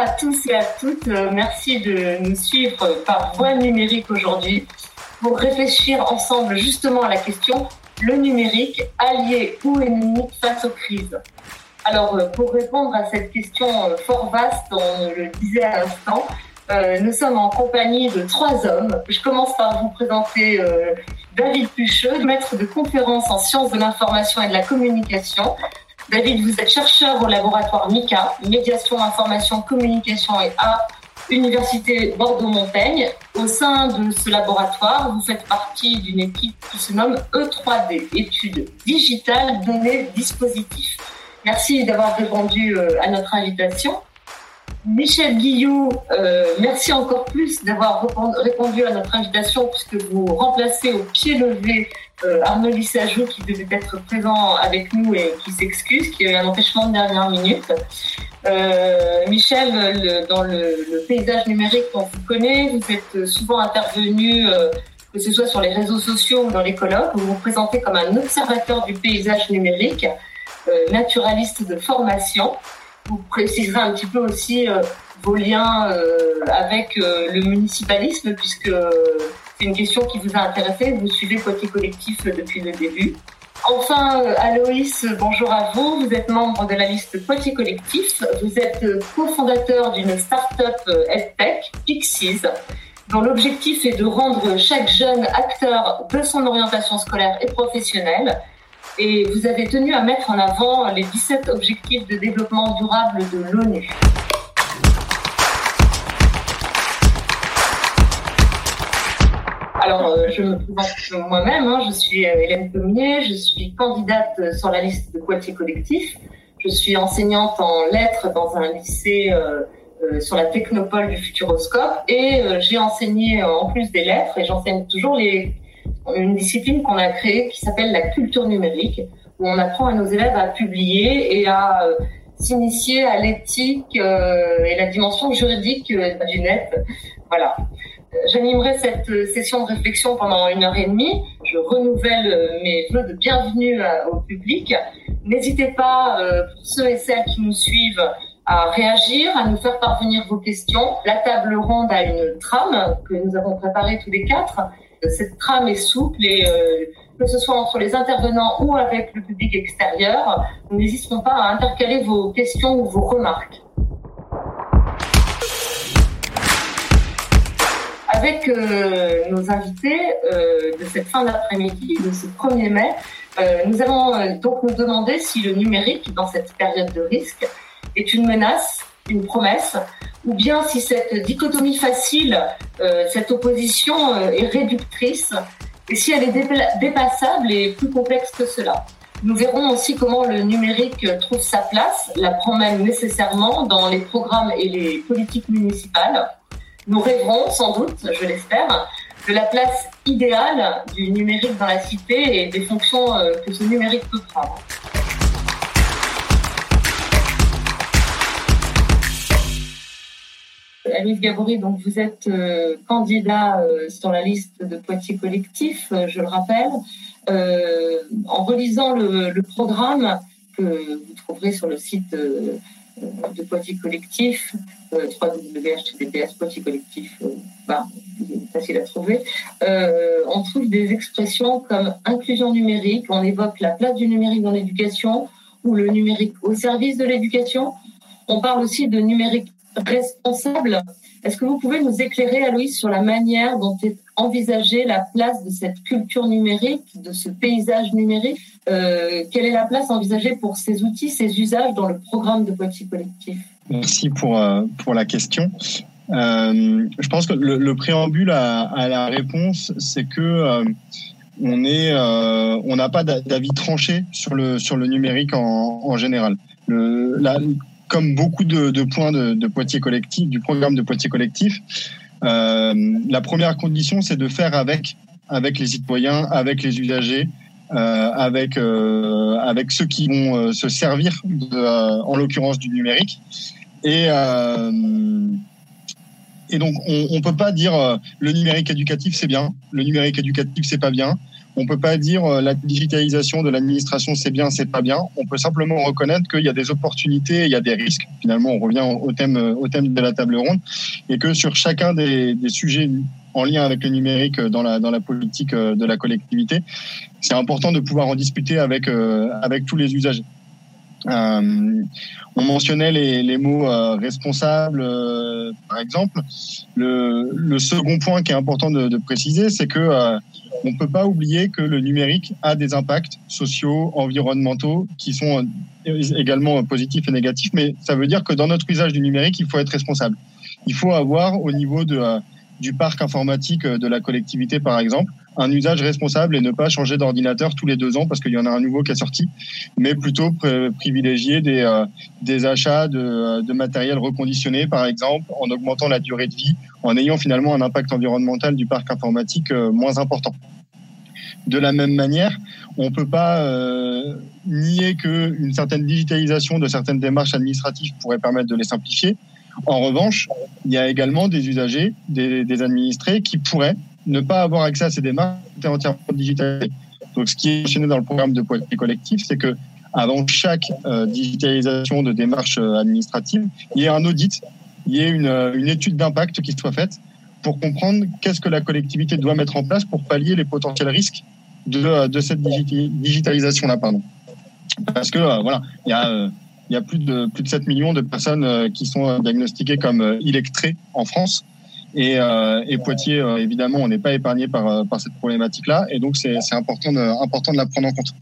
à tous et à toutes. Euh, merci de nous suivre par voie numérique aujourd'hui pour réfléchir ensemble justement à la question le numérique, allié ou ennemi face aux crises. Alors, euh, pour répondre à cette question euh, fort vaste, on le disait à l'instant, nous sommes en compagnie de trois hommes. Je commence par vous présenter David Pucheux, maître de conférence en sciences de l'information et de la communication, David, vous êtes chercheur au laboratoire MICA, Médiation, Information, Communication et Art, Université Bordeaux-Montaigne. Au sein de ce laboratoire, vous faites partie d'une équipe qui se nomme E3D, études digitales, données, dispositifs. Merci d'avoir répondu euh, à notre invitation. Michel Guillou, euh, merci encore plus d'avoir répondu à notre invitation puisque vous remplacez au pied levé euh, Arnaud Lissajou qui devait être présent avec nous et qui s'excuse, qui a eu un empêchement de dernière minute. Euh, Michel, dans le, paysage numérique qu'on vous connaît, vous êtes souvent intervenu, que ce soit sur les réseaux sociaux ou dans les colloques, vous vous présentez comme un observateur du paysage numérique, naturaliste de formation vous préciserez un petit peu aussi euh, vos liens euh, avec euh, le municipalisme, puisque c'est une question qui vous a intéressé. Vous suivez Poitiers Collectif depuis le début. Enfin, Aloïs, bonjour à vous. Vous êtes membre de la liste Poitiers Collectif. Vous êtes cofondateur d'une start-up EdTech, Pixies, dont l'objectif est de rendre chaque jeune acteur de son orientation scolaire et professionnelle et vous avez tenu à mettre en avant les 17 objectifs de développement durable de l'ONU. Alors, euh, je me présente moi-même, hein. je suis euh, Hélène Pommier, je suis candidate sur la liste de Poitiers Collectif. Je suis enseignante en lettres dans un lycée euh, sur la technopole du Futuroscope et j'ai enseigné en plus des lettres et j'enseigne toujours une discipline qu'on a créée qui s'appelle la culture numérique, où on apprend à nos élèves à publier et à euh, s'initier à l'éthique euh, et la dimension juridique euh, du net. Voilà. J'animerai cette session de réflexion pendant une heure et demie. Je renouvelle mes vœux de bienvenue au public. N'hésitez pas, pour ceux et celles qui nous suivent, à réagir, à nous faire parvenir vos questions. La table ronde a une trame que nous avons préparée tous les quatre cette trame est souple et euh, que ce soit entre les intervenants ou avec le public extérieur, nous n'hésiterons pas à intercaler vos questions ou vos remarques. Avec euh, nos invités euh, de cette fin d'après-midi, de ce 1er mai, nous allons donc nous demander si le numérique, dans cette période de risque, est une menace, une promesse, ou bien si cette dichotomie facile, euh, cette opposition euh, est réductrice, et si elle est dépassable et plus complexe que cela. Nous verrons aussi comment le numérique trouve sa place, la prend même nécessairement dans les programmes et les politiques municipales. Nous rêverons sans doute, je l'espère, de la place idéale du numérique dans la cité et des fonctions euh, que ce numérique peut prendre. Alice Gabory, donc vous êtes euh, candidat euh, sur la liste de Poitiers Collectif, euh, je le rappelle. en relisant le, programme que vous trouverez sur le site de Poitiers Collectif, www.https Poitiers Collectif, bah, facile à trouver, on trouve des expressions comme inclusion numérique, on évoque la place du numérique dans l'éducation ou le numérique au service de l'éducation. On parle aussi de numérique responsable. Est-ce que vous pouvez nous éclairer, Aloïs, sur la manière dont est envisagée la place de cette culture numérique, de ce paysage numérique euh, Quelle est la place envisagée pour ces outils, ces usages dans le programme de Poitiers Collectif? Merci pour, euh, pour la question. Euh, je pense que le, préambule à, la réponse, c'est que on est, on n'a pas d'avis tranché sur le sur le numérique en, général. La, comme beaucoup de, points de, Poitiers collectif, du programme de Poitiers collectif, euh, la première condition, c'est de faire avec, avec les citoyens, avec les usagers, euh, avec, euh, avec ceux qui vont se servir, en l'occurrence, du numérique. Et, et donc, on ne peut pas dire le numérique éducatif, c'est bien, le numérique éducatif, c'est pas bien. On peut pas dire euh, la digitalisation de l'administration, c'est bien, c'est pas bien. On peut simplement reconnaître qu'il y a des opportunités, il y a des risques. Finalement, on revient au thème, thème de la table ronde, et que sur chacun des, sujets en lien avec le numérique dans la, dans la politique euh, de la collectivité, c'est important de pouvoir en discuter avec tous les usagers. Euh, on mentionnait les, mots euh, responsables, euh, par exemple. Le, second point qui est important de, de préciser, c'est que on peut pas oublier que le numérique a des impacts sociaux, environnementaux, qui sont également positifs et négatifs. Mais ça veut dire que dans notre usage du numérique, il faut être responsable. Il faut avoir au niveau de du parc informatique de la collectivité, par exemple, un usage responsable et ne pas changer d'ordinateur tous les deux ans parce qu'il y en a un nouveau qui est sorti, mais plutôt privilégier des, euh, achats de, euh, de, matériel reconditionné, par exemple, en augmentant la durée de vie, en ayant finalement un impact environnemental du parc informatique euh, moins important. De la même manière, on ne peut pas euh, nier qu'une certaine digitalisation de certaines démarches administratives pourrait permettre de les simplifier. En revanche, il y a également des usagers, des administrés qui pourraient ne pas avoir accès à ces démarches entièrement digitalisées. Donc, ce qui est mentionné dans le programme de Poitiers collectif, c'est que avant chaque euh, digitalisation de démarches euh, administratives, il y ait un audit, il y une, euh, une étude d'impact qui soit faite pour comprendre qu'est-ce que la collectivité doit mettre en place pour pallier les potentiels risques de, cette digitalisation-là. Parce que voilà, il y a a plus de plus de 7 millions de personnes qui sont diagnostiquées comme illettrées en France. Et, euh, et Poitiers, euh, évidemment, on n'est pas épargné par, euh, par cette problématique-là. Et donc, c'est important de, important de la prendre en compte.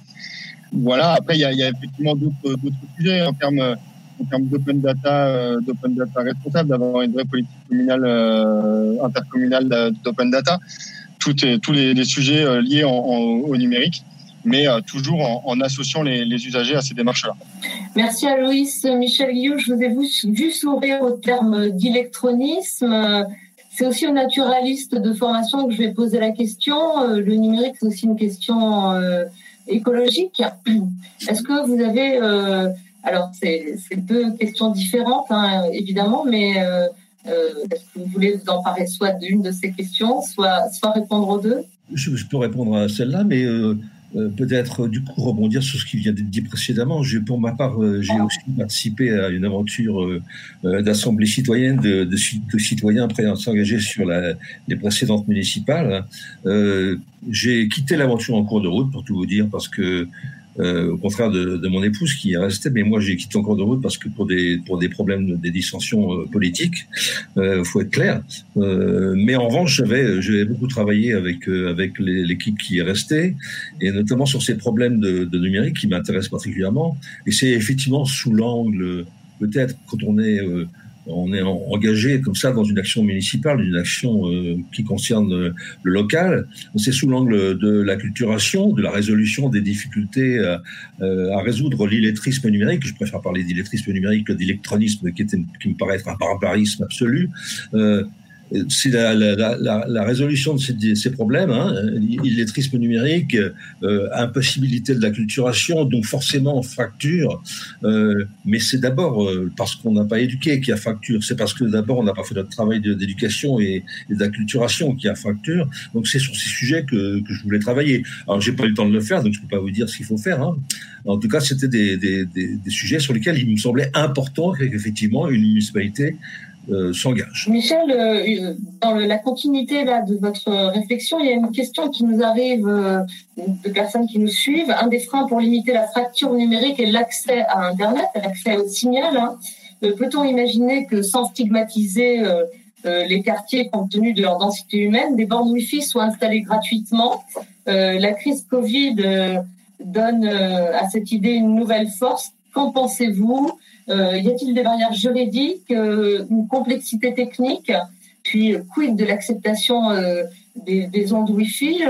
Voilà. Après, il y a, y a effectivement d'autres sujets en termes, en termes d'open data, d'open data responsable, d'avoir une vraie politique communale, intercommunale d'open data. Tout tous les, les, sujets liés en, en, au numérique mais toujours en, en, associant les, les, usagers à ces démarches-là. Merci à Loïs. Michel Guillaume, je vous ai vu sourire au terme d'électronisme. C'est aussi aux naturalistes de formation que je vais poser la question. Euh, le numérique, c'est aussi une question euh, écologique. Est-ce que vous avez... Euh, alors, c'est deux questions différentes, hein, évidemment, mais est-ce que vous voulez vous emparer soit d'une de ces questions, soit, soit répondre aux deux? Je, peux répondre à celle-là, mais peut-être du coup rebondir sur ce qui vient d'être dit précédemment. Je, pour ma part, euh, j'ai aussi participé à une aventure euh, d'assemblée citoyenne de, de, de, citoyens à s'engager sur la, les précédentes municipales. j'ai quitté l'aventure en cours de route, pour tout vous dire, parce que euh, au contraire de, de, mon épouse qui est restée, mais moi j'ai quitté encore de route parce que pour des pour des problèmes, des dissensions euh, politiques, euh, faut être clair. Euh, mais en revanche, j'avais j'avais beaucoup travaillé avec euh, avec l'équipe qui est restée et notamment sur ces problèmes de, de numérique qui m'intéressent particulièrement. Et c'est effectivement sous l'angle peut-être quand on est on est engagé comme ça dans une action municipale, une action euh, qui concerne le, le local. C'est sous l'angle de la culturation, de la résolution des difficultés euh, à résoudre l'illettrisme numérique. Je préfère parler d'illettrisme numérique que d'électronisme, qui, me paraît être un barbarisme absolu. Euh, c'est la, la, la, la, résolution de ces, ces problèmes, hein, illettrisme numérique, euh, impossibilité de la culturation, donc forcément fracture. Euh, mais c'est d'abord euh, parce qu'on n'a pas éduqué qu'il y a fracture. C'est parce que d'abord on n'a pas fait notre travail d'éducation et, et, de la culturation qu'il y a fracture. Donc c'est sur ces sujets que, que je voulais travailler. Alors j'ai pas eu le temps de le faire, donc je peux pas vous dire ce qu'il faut faire. Hein. En tout cas, c'était des, des, des, sujets sur lesquels il me semblait important qu'effectivement une municipalité euh. Michel, euh, dans le, la continuité là, de votre réflexion, il y a une question qui nous arrive euh, de personnes qui nous suivent. Un des freins pour limiter la fracture numérique est l'accès à Internet, l'accès au signal. Hein. Euh, peut-on imaginer que sans stigmatiser euh, les quartiers compte tenu de leur densité humaine, des bornes Wi-Fi soient installées gratuitement? La crise Covid donne à cette idée une nouvelle force. Qu'en pensez-vous? Euh, y a-t-il des barrières juridiques, euh, une complexité technique Puis, quid de l'acceptation euh, des, des, ondes Wi-Fi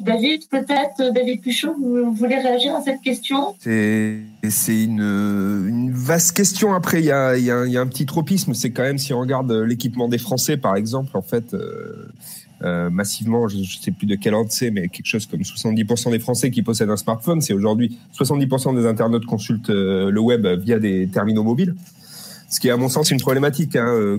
David, peut-être, David Puchot, vous voulez réagir à cette question? C'est une, une, vaste question. Après, il y a, y, y a, un petit tropisme. C'est quand même, si on regarde l'équipement des Français, par exemple, en fait, euh, euh, massivement, je ne sais plus de quel ordre c'est, mais quelque chose comme 70% des Français qui possèdent un smartphone. C'est aujourd'hui 70% des internautes consultent euh, le web via des terminaux mobiles. ce qui est à mon sens une problématique hein,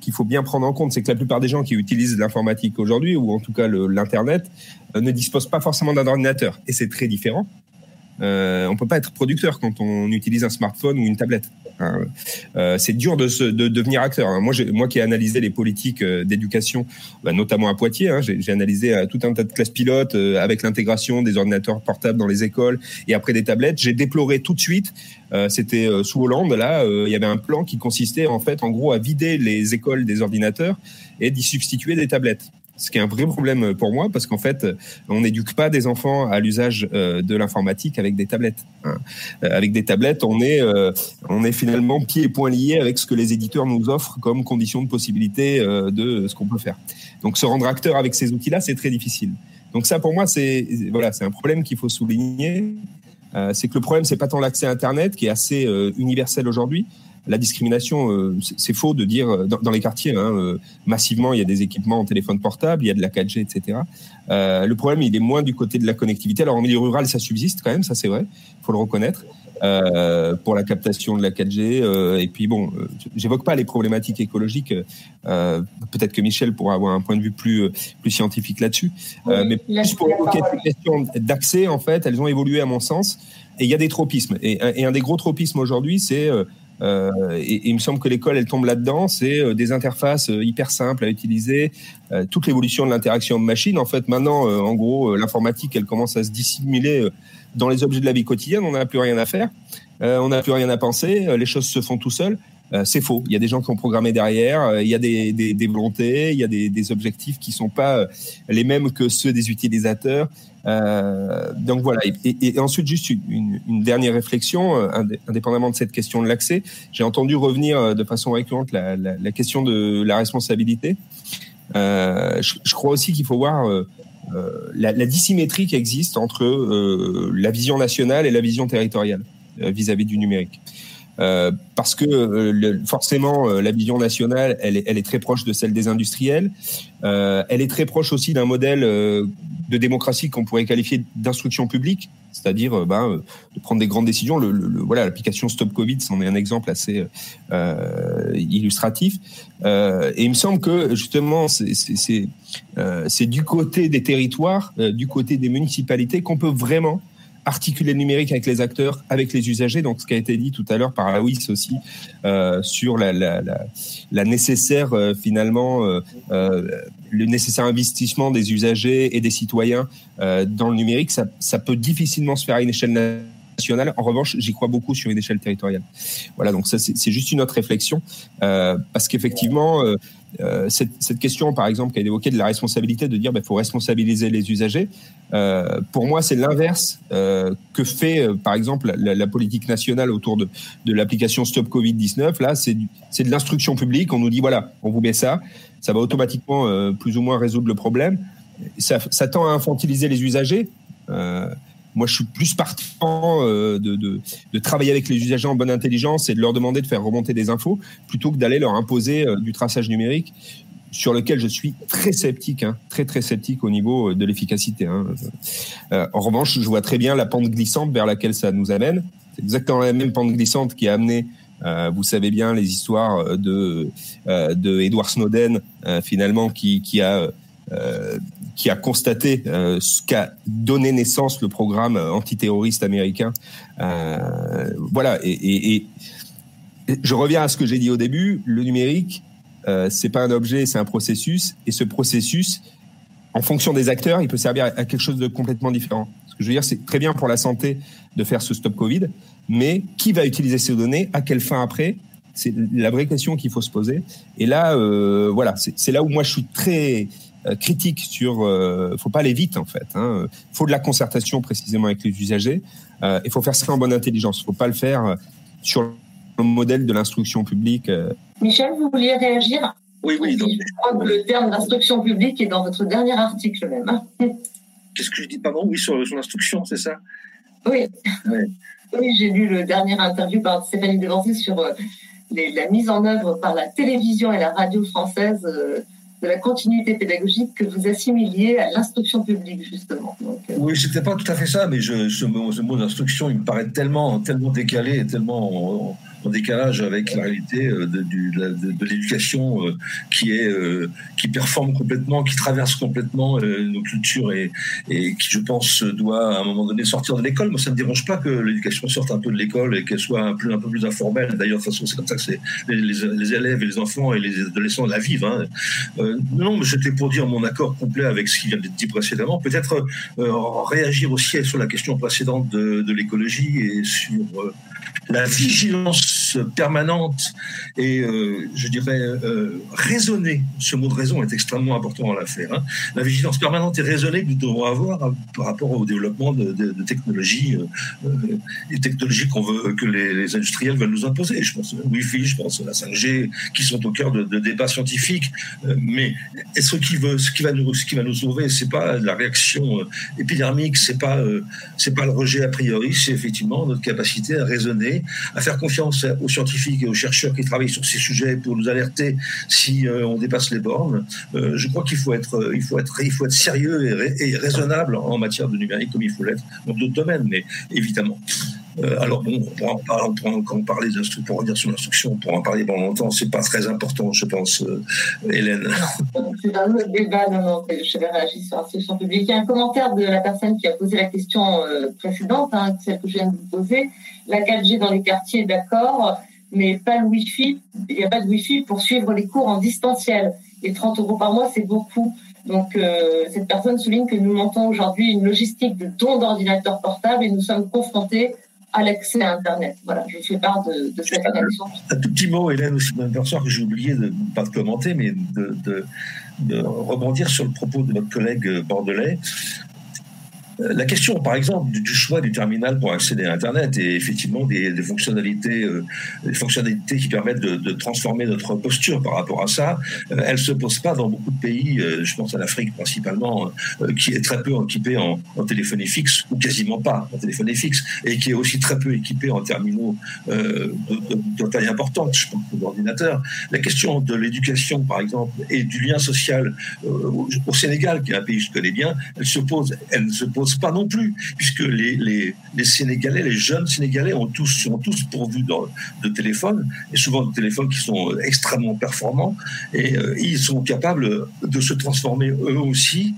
qu'il faut bien prendre en compte, c'est que la plupart des gens qui utilisent l'informatique aujourd'hui, ou en tout cas l'internet, ne disposent pas forcément d'un ordinateur, et c'est très différent. Euh, on peut pas être producteur quand on utilise un smartphone ou une tablette. Hein. Euh, c'est dur de, de, devenir acteur. Hein. Moi, moi qui ai analysé les politiques euh, d'éducation, bah, notamment à Poitiers, hein, j'ai analysé tout un tas de classes pilotes avec l'intégration des ordinateurs portables dans les écoles et après des tablettes. J'ai déploré tout de suite. C'était sous Hollande. Là, il y avait un plan qui consistait en fait, en gros, à vider les écoles des ordinateurs et d'y substituer des tablettes ce qui est un vrai problème pour moi parce qu'en fait, on n'éduque pas des enfants à l'usage euh, de l'informatique avec des tablettes. Hein. Euh, avec des tablettes, on est, euh, on est finalement pieds et poings liés avec ce que les éditeurs nous offrent comme condition de possibilité de ce qu'on peut faire. Donc, se rendre acteur avec ces outils-là, c'est très difficile. Donc ça, pour moi, c'est voilà, c'est un problème qu'il faut souligner. c'est que le problème, c'est pas tant l'accès à Internet qui est assez universel aujourd'hui, la discrimination, euh, c'est faux de dire euh, dans, les quartiers, hein, euh, massivement, il y a des équipements en téléphone portable, il y a de la 4G, etc. le problème, il est moins du côté de la connectivité. Alors en milieu rural, ça subsiste quand même, ça c'est vrai, il faut le reconnaître. pour la captation de la 4G. et puis bon, j'évoque pas les problématiques écologiques. Peut-être que Michel pourra avoir un point de vue plus plus scientifique là-dessus. mais plus pour évoquer ces questions d'accès, en fait, elles ont évolué à mon sens. Et il y a des tropismes. Et, et un des gros tropismes aujourd'hui, c'est euh, et, il me semble que l'école, elle tombe là-dedans. C'est euh, des interfaces euh, hyper simples à utiliser, toute l'évolution de l'interaction machine. En fait, maintenant, en gros, l'informatique, elle commence à se dissimuler dans les objets de la vie quotidienne. On n'a plus rien à faire, on n'a plus rien à penser. les choses se font tout seuls. C'est faux. Il y a des gens qui ont programmé derrière. il y a des, des, des volontés, il y a des, des, objectifs qui sont pas les mêmes que ceux des utilisateurs. Euh, donc voilà. Et, et, ensuite, juste une, une, dernière réflexion, euh, indépendamment de cette question de l'accès, j'ai entendu revenir euh, de façon récurrente la, la, la question de la responsabilité. Euh, je, je, crois aussi qu'il faut voir euh, la, la, dissymétrie qui existe entre la vision nationale et la vision territoriale vis-à-vis -vis du numérique. Euh, parce que euh, forcément la vision nationale, elle est, elle est, très proche de celle des industriels. Euh, elle est très proche aussi d'un modèle de démocratie qu'on pourrait qualifier d'instruction publique, c'est-à-dire ben, de prendre des grandes décisions. Le, le, voilà, l'application Stop Covid, c'en est un exemple assez illustratif. et il me semble que justement, c'est du côté des territoires, du côté des municipalités, qu'on peut vraiment articuler le numérique avec les acteurs, avec les usagers. Donc, ce qui a été dit tout à l'heure par Awis aussi euh, sur la, la, la, la nécessaire euh, finalement euh, euh, le nécessaire investissement des usagers et des citoyens euh, dans le numérique, ça, ça peut difficilement se faire à une échelle nationale. En revanche, j'y crois beaucoup sur une échelle territoriale. Voilà, donc ça c'est juste une autre réflexion euh, parce qu'effectivement euh, cette, question, par exemple, qui a évoqué de la responsabilité, de dire qu'il bah, faut responsabiliser les usagers, euh, pour moi, c'est l'inverse euh, que fait, par exemple, la, politique nationale autour de, l'application Stop Covid-19. Là, c'est de l'instruction publique. On nous dit, voilà, on vous met ça, ça va automatiquement plus ou moins résoudre le problème. Ça tend à infantiliser les usagers. Moi, je suis plus partant euh, de, travailler avec les usagers en bonne intelligence et de leur demander de faire remonter des infos plutôt que d'aller leur imposer euh, du traçage numérique sur lequel je suis très sceptique, hein, très très sceptique au niveau euh, de l'efficacité. Hein. en revanche, je vois très bien la pente glissante vers laquelle ça nous amène. C'est exactement la même pente glissante qui a amené vous savez bien les histoires de de Edward Snowden finalement qui, qui a qui a constaté euh, ce qu'a donné naissance le programme antiterroriste américain. Euh, voilà, et, je reviens à ce que j'ai dit au début, le numérique, euh, c'est pas un objet, c'est un processus, et ce processus, en fonction des acteurs, il peut servir à quelque chose de complètement différent. Ce que je veux dire, c'est très bien pour la santé de faire ce stop Covid, mais qui va utiliser ces données, à quelle fin après c'est la vraie question qu'il faut se poser. Et là, euh, voilà, c'est là où moi je suis très euh, critique sur. Euh, faut pas aller vite en fait. Hein. Faut de la concertation précisément avec les usagers. Euh, il faut faire ça en bonne intelligence. Faut pas le faire sur le modèle de l'instruction publique. Euh. Michel, vous vouliez réagir? Oui, oui. Donc... Je crois que le terme d'instruction publique est dans votre dernier article même. Hein. Qu'est-ce que je dis? Pas bon Oui, sur, sur l'instruction, c'est ça? Oui. Ouais. Oui, j'ai lu le dernier interview par Stéphanie Devancé sur euh, les, la mise en œuvre par la télévision et la radio française euh, de la continuité pédagogique que vous assimiliez à l'instruction publique, justement. Donc, euh... Oui, c'était pas tout à fait ça, mais ce mot d'instruction, il me paraît tellement, tellement décalé, tellement en décalage avec la réalité de, de, l'éducation qui est qui performe complètement, qui traverse complètement nos cultures et, et qui, je pense, doit à un moment donné sortir de l'école. Moi, ça ne dérange pas que l'éducation sorte un peu de l'école et qu'elle soit un peu, plus informelle. D'ailleurs, de toute façon, c'est comme ça que les, les, élèves et les enfants et les adolescents la vivent. Hein. non, mais c'était pour dire mon accord complet avec ce qui vient d'être dit précédemment. Peut-être réagir aussi sur la question précédente de, de l'écologie et sur la vigilance permanente et, euh, je dirais, euh, raisonnée, ce mot de raison est extrêmement important dans l'affaire, hein. la vigilance permanente et raisonnée que nous devons avoir hein, par rapport au développement de, technologies, euh, les technologies qu'on veut, que les, industriels veulent nous imposer. Je pense au Wi-Fi, je pense à la 5G, qui sont au cœur de, débats scientifiques. mais ce qui, veut, ce, qui va nous, ce qui va nous sauver, c'est pas la réaction épidermique, c'est pas, c'est pas le rejet a priori, c'est effectivement notre capacité à raisonner à faire confiance aux scientifiques et aux chercheurs qui travaillent sur ces sujets pour nous alerter si euh, on dépasse les bornes. Euh, je crois qu'il faut être, euh, sérieux et, raisonnable en matière de numérique comme il faut l'être dans d'autres domaines, mais évidemment. Alors bon, on pourra, en parler, on pourra parler pour revenir sur l'instruction, on pourra en parler pendant longtemps. C'est pas très important, je pense, Hélène. C'est un autre débat, non, non, je vais réagir sur l'instruction publique. Il y a un commentaire de la personne qui a posé la question précédente, hein, celle que je viens de vous poser la 4G dans les quartiers, d'accord, mais pas le Wi-Fi. Il n'y a pas de Wi-Fi pour suivre les cours en distanciel. Et 30 euros par mois, c'est beaucoup. Donc, euh, cette personne souligne que nous montons aujourd'hui une logistique de dons d'ordinateurs portables et nous sommes confrontés à l'accès à Internet. Voilà, je fais part de, cette analyse. Un tout petit mot, Hélène, que j'ai oublié de pas de commenter, mais de, de, de, rebondir sur le propos de notre collègue bordelais. Euh, la question, par exemple, du, choix du terminal pour accéder à Internet et effectivement des, fonctionnalités, euh, des fonctionnalités qui permettent de, transformer notre posture par rapport à ça, euh, elle se pose pas dans beaucoup de pays. je pense à l'Afrique principalement, qui est très peu équipée en, téléphonie fixe ou quasiment pas en téléphonie fixe et qui est aussi très peu équipée en terminaux de, taille importante. Je pense aux ordinateurs. La question de l'éducation, par exemple, et du lien social au, Sénégal, qui est un pays que je connais bien, elle se elle se pose pas non plus, puisque les, les, les, Sénégalais, les jeunes Sénégalais ont tous, sont tous pourvus de, téléphones, et souvent de téléphones qui sont extrêmement performants, et euh, ils sont capables de se transformer eux aussi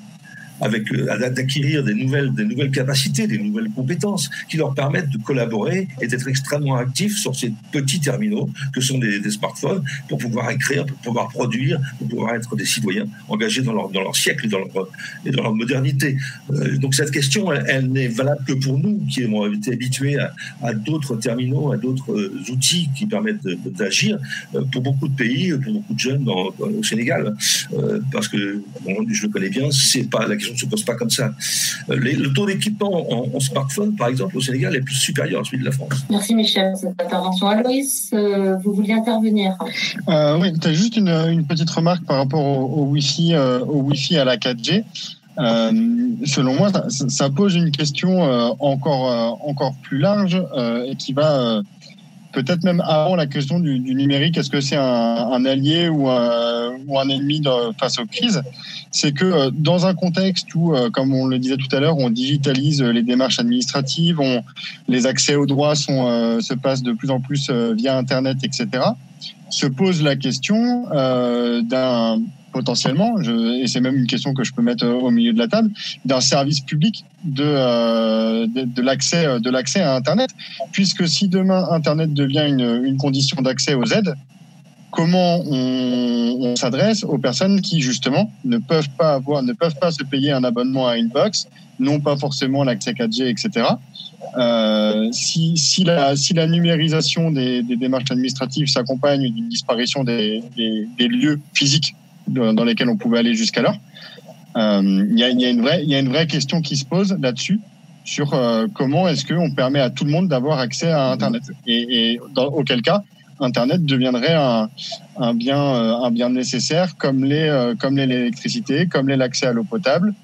avec euh, d'acquérir des nouvelles, des nouvelles capacités, des nouvelles compétences qui leur permettent de collaborer et d'être extrêmement actifs sur ces petits terminaux que sont des, smartphones pour pouvoir écrire, pour pouvoir produire, pour pouvoir être des citoyens engagés dans leur, dans leur siècle et dans leur, et dans leur modernité. Euh, donc cette question, elle, n'est valable que pour nous qui avons été habitués à, d'autres terminaux, à d'autres euh, outils qui permettent d'agir. Pour beaucoup de pays, pour beaucoup de jeunes dans, au Sénégal, parce que je le connais bien, c'est pas la ne se pose pas comme ça. Euh, le taux d'équipement en, smartphone, par exemple, au Sénégal, est plus supérieur à celui de la France. Merci Michel pour cette intervention. Aloïs, euh, vous vouliez intervenir euh, Oui, tu as juste une, petite remarque par rapport au, Wi-Fi, au Wi-Fi à la 4G. selon moi, ça, pose une question encore, encore plus large et qui va peut-être même avant la question du, numérique, est-ce que c'est un, allié ou un, ou un ennemi face aux crises? C'est que euh, dans un contexte où, euh, comme on le disait tout à l'heure, on digitalise les démarches administratives, les accès aux droits euh, se passent de plus en plus via Internet, etc., se pose la question d'un potentiellement, et c'est même une question que je peux mettre au milieu de la table, d'un service public de, euh, l'accès de l'accès à Internet, puisque si demain Internet devient une, condition d'accès aux aides, comment on, s'adresse aux personnes qui justement ne peuvent pas avoir, ne peuvent pas se payer un abonnement à une box, n'ont pas forcément l'accès 4G, etc. Euh, si, si, la, si la numérisation des, démarches administratives s'accompagne d'une disparition des, des lieux physiques dans lesquels on pouvait aller jusqu'alors. Euh, il y, a, une vraie, question qui se pose là-dessus sur euh, comment est-ce qu'on permet à tout le monde d'avoir accès à Internet et, auquel cas Internet deviendrait un, euh, bien nécessaire comme les comme l'électricité comme l'accès à l'eau potable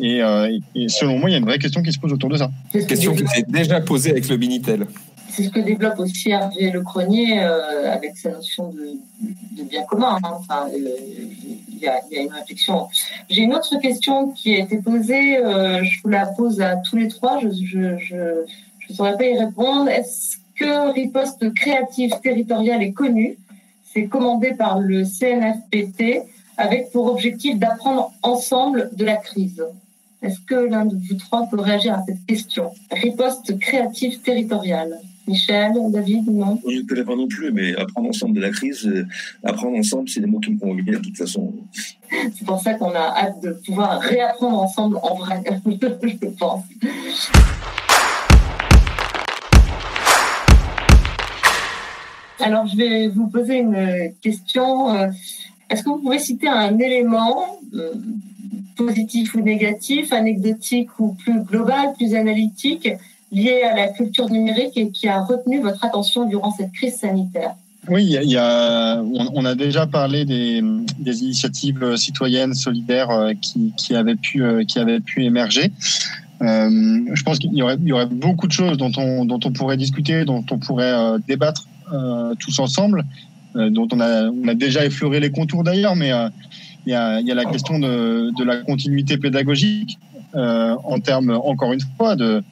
et, selon moi il y a une vraie question qui se pose autour de ça. Question qui s'est déjà posée avec le Binitel c'est ce que développe aussi Hervé Le Cronier euh, avec sa notion de, bien commun. Hein. Enfin, euh, il y, a, une réflexion. J'ai une autre question qui a été posée. Euh, je vous la pose à tous les trois. Je ne saurais pas y répondre. Est-ce que Riposte Créative Territoriale est connu? C'est commandé par le CNFPT avec pour objectif d'apprendre ensemble de la crise. Est-ce que l'un de vous trois peut réagir à cette question? Riposte créative territoriale. Michel, David, non Je ne connais pas non plus, mais apprendre ensemble de la crise, euh, apprendre ensemble, c'est des mots qui me conviennent de toute façon. C'est pour ça qu'on a hâte de pouvoir réapprendre ensemble en vrai, je pense. Alors, je vais vous poser une question. Euh, est-ce que vous pouvez citer un élément euh, positif ou négatif, anecdotique ou plus global, plus analytique, lié à la culture numérique et qui a retenu votre attention durant cette crise sanitaire oui, il y a, on, a déjà parlé des, initiatives citoyennes solidaires euh, qui, qui, avaient pu, euh, qui avaient pu émerger. Euh, je pense qu'il y aurait, y aurait beaucoup de choses dont on, dont on pourrait discuter, dont on pourrait débattre tous ensemble, dont on a, on a déjà effleuré les contours d'ailleurs, mais il y, a, il y a la question de, de la continuité pédagogique en termes, encore une fois, de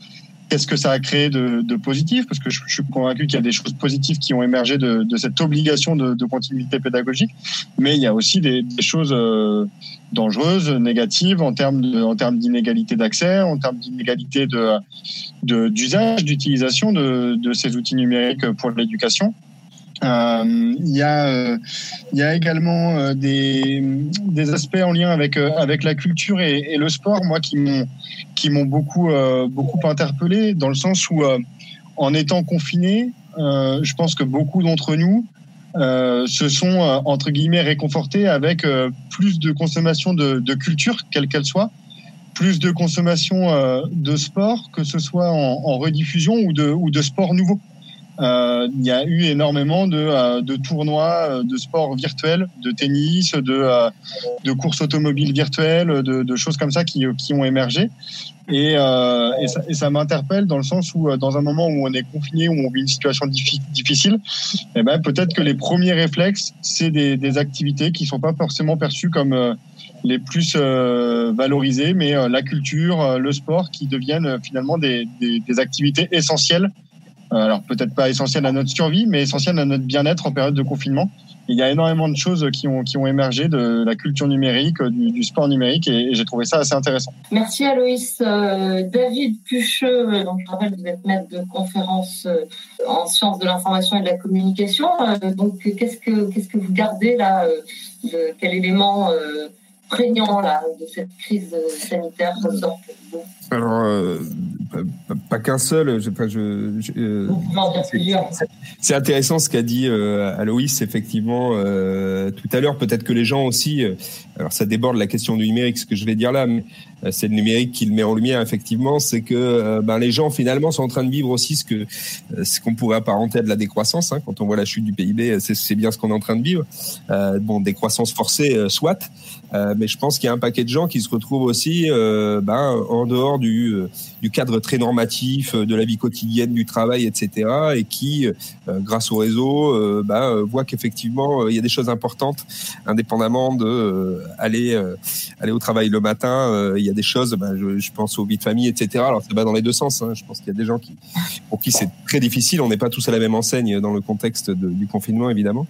Qu'est-ce que ça a créé de, de positif? Parce que je, suis convaincu qu'il y a des choses positives qui ont émergé de, de cette obligation de, de, continuité pédagogique, mais il y a aussi des, des choses euh, dangereuses, négatives en termes de, en termes d'inégalité d'accès, en termes d'inégalité de d'usage, d'utilisation de ces outils numériques pour l'éducation. Euh, euh, il y a également euh, des, aspects en lien avec avec la culture et, le sport moi qui m'ont qui m'ont beaucoup interpellé dans le sens où en étant confiné je pense que beaucoup d'entre nous se sont entre guillemets réconfortés avec plus de consommation de, culture quelle qu'elle soit plus de consommation de sport que ce soit en, en rediffusion ou de ou de sport nouveau euh, il y a eu énormément de, euh, de tournois euh, de sport virtuels, de tennis, de, de courses automobiles virtuelles, de, de, choses comme ça qui, qui ont émergé. Et, euh, et ça, ça m'interpelle dans le sens où, dans un moment où on est confiné, où on vit une situation difficile, eh ben, peut-être que les premiers réflexes, c'est des, des activités qui sont pas forcément perçues comme les plus euh, valorisées, mais la culture, le sport, qui deviennent finalement des, des, des activités essentielles euh, alors peut-être pas essentiel à notre survie, mais essentiel à notre bien-être en période de confinement. il y a énormément de choses qui ont, qui ont émergé de la culture numérique, du, du sport numérique, et, et j'ai trouvé ça assez intéressant. Merci Aloïs. Euh, David Pucheux, euh, donc je rappelle que vous êtes maître de conférence euh, en sciences de l'information et de la communication. donc qu'est-ce que qu'est-ce que vous gardez là de, Quel élément prégnant là, de cette crise sanitaire ressort alors, euh, pas, pas qu'un seul. Je, je, je euh, c'est intéressant ce qu'a dit euh, Aloïs, effectivement, euh, tout à l'heure. Peut-être que les gens aussi, euh, alors ça déborde la question du numérique, ce que je vais dire là, mais euh, c'est le numérique qui le met en lumière, effectivement, c'est que ben, les gens, finalement, sont en train de vivre aussi ce que ce qu'on pourrait apparenter à de la décroissance. Hein, quand on voit la chute du PIB, c'est bien ce qu'on est en train de vivre. bon, décroissance forcée, soit. Mais je pense qu'il y a un paquet de gens qui se retrouvent aussi ben, en dehors du, euh, du cadre très normatif euh, de la vie quotidienne, du travail, etc. Et qui, euh, grâce au réseau, bah, voient qu'effectivement, il y a des choses importantes, indépendamment de aller, au travail le matin. il y a des choses, bah, je, pense aux vies de famille, etc. Alors, ça va dans les deux sens. Hein. Je pense qu'il y a des gens pour qui c'est très difficile. On n'est pas tous à la même enseigne dans le contexte du confinement, évidemment.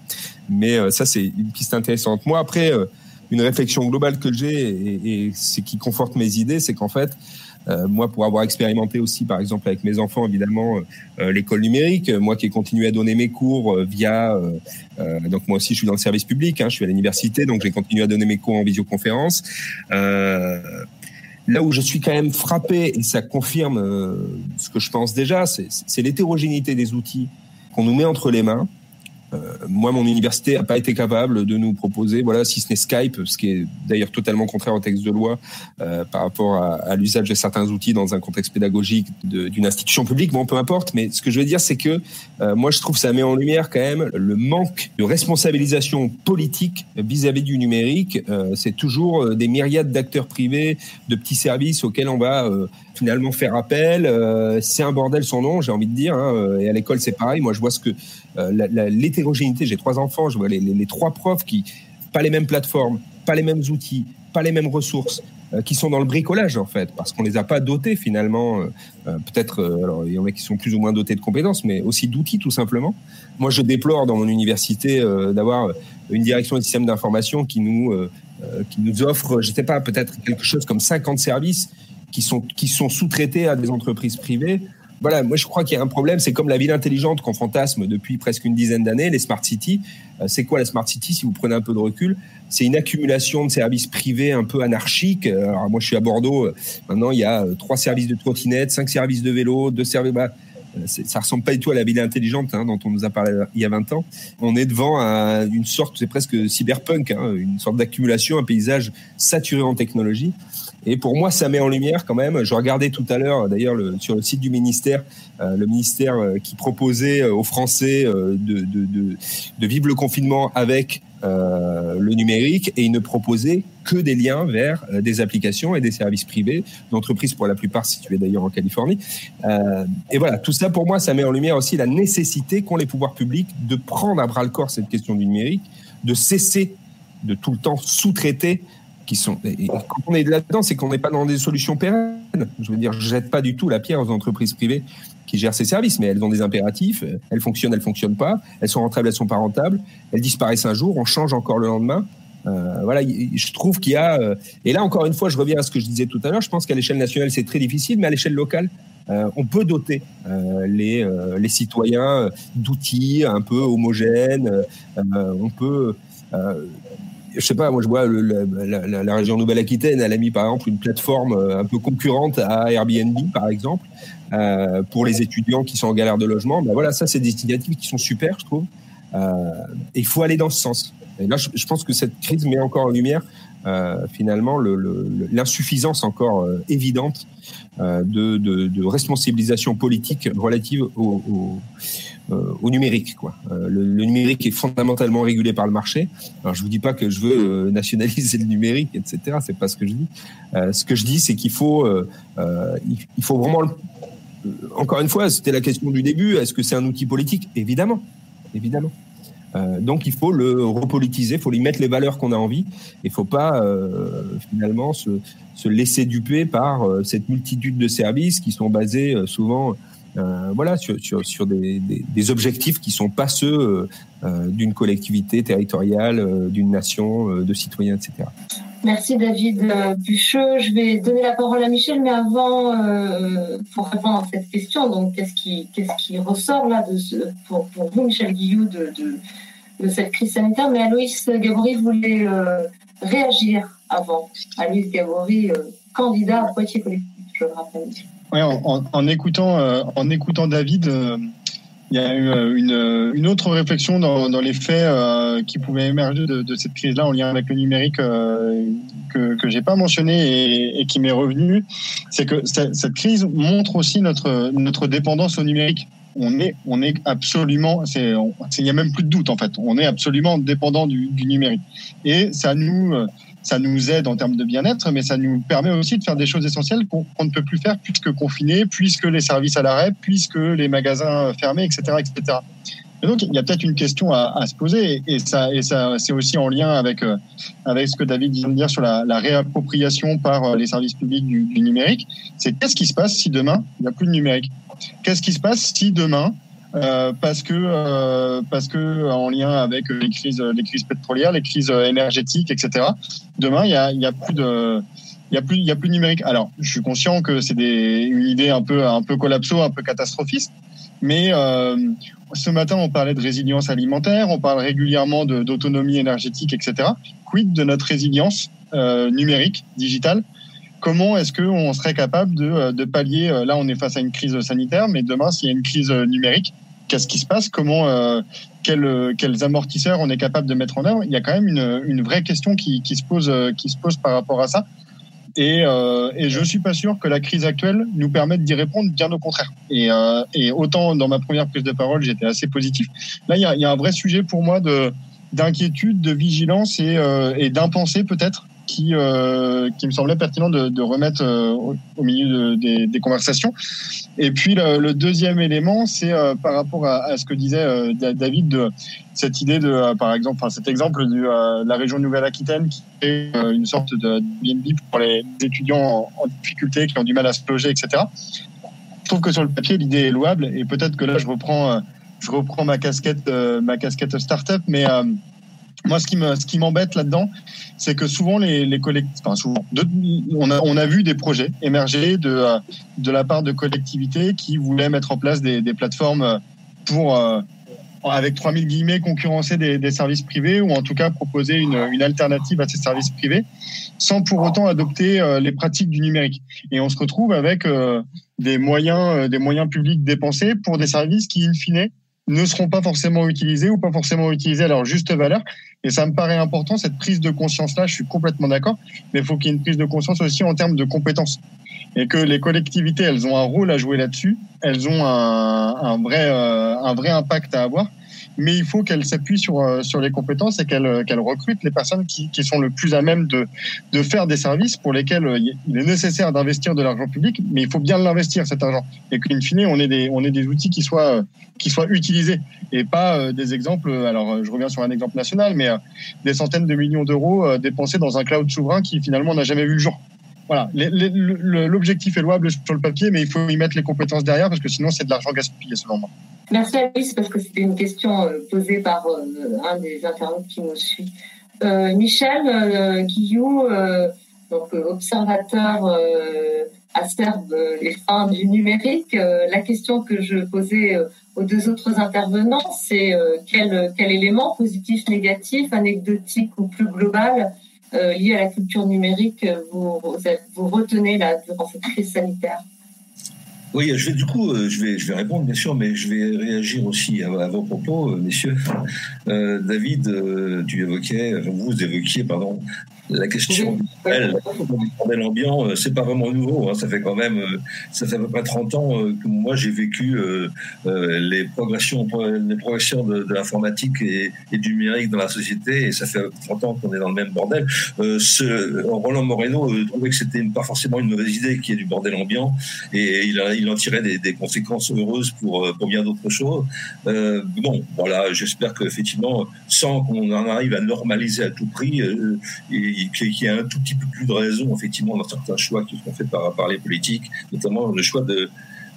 Mais ça, c'est une piste intéressante. Moi, après, une réflexion globale que j'ai et, et qui conforte mes idées, c'est qu'en fait, euh, moi, pour avoir expérimenté aussi, par exemple, avec mes enfants, évidemment, euh, euh, l'école numérique, moi qui ai continué à donner mes cours via, donc moi aussi, je suis dans le service public, hein, je suis à l'université, donc j'ai continué à donner mes cours en visioconférence. Là où je suis quand même frappé, et ça confirme ce que je pense déjà, c'est l'hétérogénéité des outils qu'on nous met entre les mains. Euh, moi, mon université n'a pas été capable de nous proposer, voilà, si ce n'est Skype, ce qui est d'ailleurs totalement contraire au texte de loi euh, par rapport à, à l'usage de certains outils dans un contexte pédagogique d'une institution publique. Bon, peu importe. Mais ce que je veux dire, c'est que euh, moi, je trouve que ça met en lumière quand même le manque de responsabilisation politique vis-à-vis du numérique. Euh, c'est toujours euh, des myriades d'acteurs privés, de petits services auxquels on va finalement faire appel. c'est un bordel son nom, j'ai envie de dire. Hein. Et à l'école, c'est pareil. Moi, je vois ce que l'hétérogénéité. J'ai trois enfants. Je vois les trois profs qui pas les mêmes plateformes, pas les mêmes outils, pas les mêmes ressources, qui sont dans le bricolage en fait, parce qu'on les a pas dotés finalement. Peut-être, alors il y en a qui sont plus ou moins dotés de compétences, mais aussi d'outils tout simplement. Moi, je déplore dans mon université d'avoir une direction des systèmes d'information qui nous qui nous offre, je sais pas, peut-être quelque chose comme 50 services qui sont qui sont sous-traités à des entreprises privées voilà, moi je crois qu'il y a un problème. C'est comme la ville intelligente qu'on fantasme depuis presque une dizaine d'années, les smart cities. Euh, c'est quoi la smart city Si vous prenez un peu de recul, c'est une accumulation de services privés un peu anarchiques. Euh, alors moi je suis à Bordeaux. Euh, maintenant il y a trois services de trottinette, cinq services de vélo, deux services. Bah, ça ressemble pas du tout à la ville intelligente hein, dont on nous a parlé il y a 20 ans. On est devant une sorte, c'est presque cyberpunk, hein, une sorte d'accumulation, un paysage saturé en technologie. Et pour moi, ça met en lumière quand même. Je regardais tout à l'heure, d'ailleurs, le, sur le site du ministère, euh, le ministère euh, qui proposait euh, aux Français de, vivre le confinement avec le numérique, et il ne proposait que des liens vers des applications et des services privés d'entreprises pour la plupart situées d'ailleurs en Californie. et voilà, tout ça pour moi, ça met en lumière aussi la nécessité qu'ont les pouvoirs publics de prendre à bras le corps cette question du numérique, de cesser de tout le temps sous-traiter qui quand on est là-dedans, c'est qu'on n'est pas dans des solutions pérennes. Je veux dire, je jette pas du tout la pierre aux entreprises privées qui gèrent ces services, mais elles ont des impératifs. Elles fonctionnent, elles fonctionnent pas. Elles sont rentables, elles sont pas rentables. Elles disparaissent un jour, on change encore le lendemain. Euh, voilà, je trouve qu'il y a. Euh, et là, encore une fois, je reviens à ce que je disais tout à l'heure. Je pense qu'à l'échelle nationale, c'est très difficile, mais à l'échelle locale, euh, on peut doter les, les citoyens d'outils un peu homogènes. on peut je sais pas, moi je vois la, région Nouvelle-Aquitaine, elle a mis par exemple une plateforme euh, un peu concurrente à Airbnb, par exemple, euh, pour les étudiants qui sont en galère de logement. Ben voilà, ça c'est des initiatives qui sont super, je trouve. Euh, et il faut aller dans ce sens. Et là, je, pense que cette crise met encore en lumière euh, finalement l'insuffisance encore euh, évidente euh, de, responsabilisation politique relative au, numérique. Le, numérique est fondamentalement régulé par le marché. Alors je vous dis pas que je veux nationaliser le numérique, etc. C'est pas ce que je dis. ce que je dis, c'est qu'il faut, il faut vraiment encore une fois, c'était la question du début. Est-ce que c'est un outil politique? Évidemment, évidemment. Euh, donc il faut le repolitiser, il faut lui mettre les valeurs qu'on a envie. Il ne faut pas euh, finalement se, se, laisser duper par euh, cette multitude de services qui sont basés souvent voilà, sur, des, objectifs qui ne sont pas ceux d'une collectivité territoriale, d'une nation, de citoyens, etc. Merci David Bucheux. Je vais donner la parole à Michel, mais avant, pour répondre à cette question, qu'est-ce qui, ressort là pour, vous, Michel Guillou, de de cette crise sanitaire. Mais Aloïs Gabory voulait euh, réagir avant. Aloïs Gabory, euh, candidat à Poitiers collectif, je le rappelle. En, en, écoutant, euh, en écoutant David, il y a eu une, une autre réflexion dans, dans les faits qui pouvaient émerger de, de cette crise-là en lien avec le numérique que que j'ai pas mentionné et, qui m'est revenu, c'est que cette crise montre aussi notre notre dépendance au numérique on est, on est absolument, il n'y a même plus de doute en fait, on est absolument dépendant du, numérique. Et ça nous, ça nous aide en termes de bien-être, mais ça nous permet aussi de faire des choses essentielles qu'on ne peut plus faire puisque confinés, puisque les services à l'arrêt, puisque les magasins fermés, etc., etc. Et donc, il y a peut-être une question à, à, se poser, et ça, et ça, c'est aussi en lien avec euh, avec ce que David vient de dire sur la, la réappropriation par euh, les services publics du, du numérique. C'est qu'est-ce qui se passe si demain il n'y a plus de numérique? Qu'est-ce qui se passe si demain, euh, parce que euh, parce que en lien avec les crises les crises pétrolières, les crises énergétiques, etc. Demain, il y a il y a plus de il y a plus il y a plus de numérique. Alors, je suis conscient que c'est une idée un peu un peu collapso, un peu catastrophiste, mais euh, ce matin on parlait de résilience alimentaire, on parle régulièrement d'autonomie énergétique, etc. Quid de notre résilience euh, numérique, digitale? Comment est-ce qu'on serait capable de, euh, de, pallier euh, Là, on est face à une crise sanitaire, mais demain, s'il y a une crise euh, numérique, qu'est-ce qui se passe? Comment, euh, quels, quels amortisseurs on est capable de mettre en œuvre? Il y a quand même une, une vraie question qui, qui, se pose, qui se pose par rapport à ça. Et, euh, et je suis pas sûr que la crise actuelle nous permette d'y répondre, bien au contraire. Et, euh, et, autant dans ma première prise de parole, j'étais assez positif. Là, il y y a un vrai sujet pour moi de d'inquiétude, de vigilance et, euh, et d'impensé peut-être qui, euh, qui me semblait pertinent de, de remettre euh, au, milieu de, des, des, conversations. Et puis le, deuxiième élément, c'est euh, par rapport à, ce que disait David de cette idée de, par exemple, enfin cet exemple de la région Nouvelle-Aquitaine qui est une sorte de BNB pour les étudiants en, en, difficulté qui ont du mal à se loger, etc. Je trouve que sur le papier, l'idée est louable et peut-être que là, je reprends, je reprends ma casquette, ma casquette startup, mais moi, ce qui m'embête là-dedans, c'est que souvent les, souvent, on a, vu des projets émerger de, la part de collectivités qui voulaient mettre en place des, plateformes pour, euh, avec 3000 guillemets, concurrencer des, services privés ou en tout cas proposer une, alternative à ces services privés, sans pour autant adopter euh, les pratiques du numérique. Et on se retrouve avec euh, des moyens, des moyens publics dépensés pour des services qui, in fine, ne seront pas forcément utilisés ou pas forcément utilisés à leur juste valeur. Et ça me paraît important, cette prise de conscience-là, je suis complètement d'accord, mais il faut qu'il y ait une prise de conscience aussi en termes de compétences. Et que les collectivités, elles ont un rôle à jouer là-dessus, elles ont un, un vrai, euh, un vrai impact à avoir mais il faut qu'elle s'appuie sur, euh, sur les compétences et qu'elle qu'elle recrute les personnes qui, qui sont le plus à même de, de faire des services pour lesquels euh, il est nécessaire d'investir de l'argent public, mais il faut bien l'investir cet argent et qu'in fine on ait des on ait des outils qui soient qui soient utilisés et pas euh, des exemples. Alors je reviens sur un exemple national, mais des centaines de millions d'euros dépensés dans un cloud souverain qui finalement n'a jamais vu le jour voilà, l'objectif est louable sur le papier, mais il faut y mettre les compétences derrière parce que sinon c'est de l'argent gaspillé selon moi. Merci Alice parce que c'était une question euh, posée par euh, un des internautes qui nous suit. Euh, Michel euh, Guillou, donc observateur acerbe les freins du numérique. la question que je posais aux deux autres intervenants, c'est quel, quel élément positif, négatif, anecdotique ou plus global lié à la culture numérique vous, vous retenez là durant cette crise sanitaire? Oui, je vais, du coup, euh, je vais, je vais répondre, bien sûr, mais je vais réagir aussi à, à vos propos, euh, messieurs. Euh, David, tu évoquais, vous évoquiez, pardon, la question du bordel ambiant, c'est pas vraiment nouveau. Hein. Ça fait quand même, ça fait à peu près 30 ans que moi j'ai vécu les progressions, les progressions de, de l'informatique et, et, du numérique dans la société, et ça fait 30 ans qu'on est dans le même bordel. ce, Roland Moreno trouvait que c'était pas forcément une mauvaise idée qu'il y ait du bordel ambiant, et il, a, il en tirait des, conséquences heureuses pour, pour bien d'autres choses. bon, voilà, j'espère qu'effectivement, sans qu'on en arrive à normaliser à tout prix, et, qu'il y a un tout petit peu plus de raison, effectivement, dans certains choix qui sont faits par, par les politiques, notamment le choix de,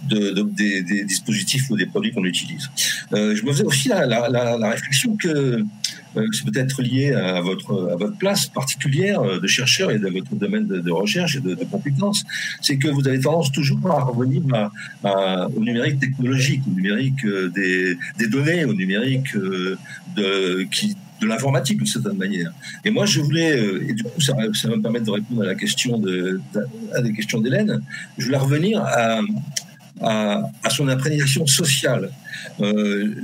de, de des, dispositifs ou des produits qu'on utilise. Euh, je me faisais aussi la, la, la, la réflexion que euh, c'est peut-être lié à votre, à votre place particulière de chercheur et de votre domaine de, recherche et de, de compétences, c'est que vous avez tendance toujours à revenir au numérique technologique, au numérique euh, des, des données, au numérique euh, de, qui de l'informatique d'une certaine manière. Et moi, je voulais, euh, et du coup, ça, va me permettre de répondre à la question de, à des questions d'Hélène. Je voulais revenir à, à, à son imprégnation sociale. Euh,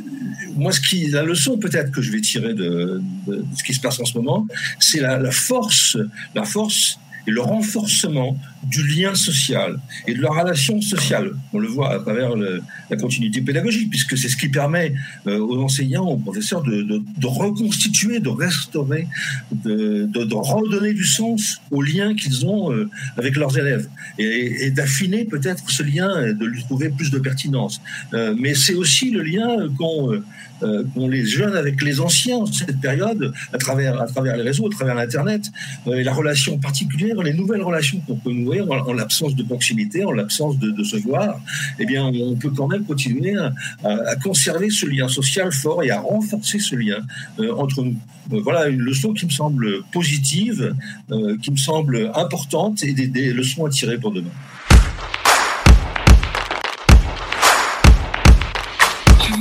moi, ce qui, la leçon peut-être que je vais tirer de, de, de, ce qui se passe en ce moment, c'est la, la force, la force et le renforcement du lien social et de la relation sociale. On le voit à travers la continuité pédagogique, puisque c'est ce qui permet euh, aux enseignants, aux professeurs de, de, reconstituer, de restaurer, de, redonner du sens aux liens qu'ils ont euh, avec leurs élèves et, d'affiner peut-être ce lien, et de lui trouver plus de pertinence. Euh, mais c'est aussi le lien qu'ont euh, les jeunes avec les anciens en cette période, à travers, à travers les réseaux, à travers l'Internet, euh, et la relation particulière, les nouvelles relations qu'on peut nouer en, en l'absence de proximité, en l'absence de, se voir, eh bien, on peut quand même continuer à, conserver ce lien social fort et à renforcer ce lien euh, entre nous. Euh, voilà une leçon qui me semble positive, euh, qui me semble importante et des leçons à tirer pour demain.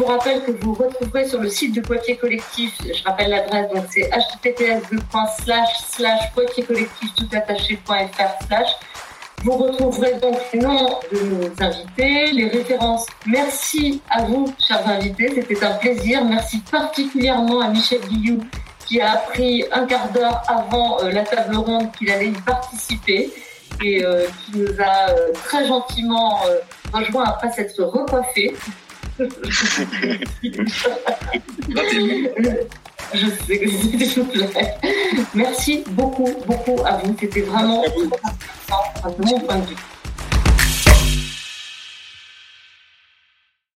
Vous rappelle que vous retrouverez sur le site de Poitiers Collectif, je rappelle l'adresse, donc c'est https poitierscollectif tout attaché.fr slash. Vous retrouverez donc les noms de nos invités, les références. Merci à vous, chers invités, c'était un plaisir. Merci particulièrement à Michel Guillou qui a appris un quart d'heure avant euh, la table ronde qu'il allait y participer et euh, qui nous a euh, très gentiment rejoint après s'être recoiffé. Je sais que vous plaît. Merci beaucoup, beaucoup à vous. C'était vraiment intéressant de mon point de vue.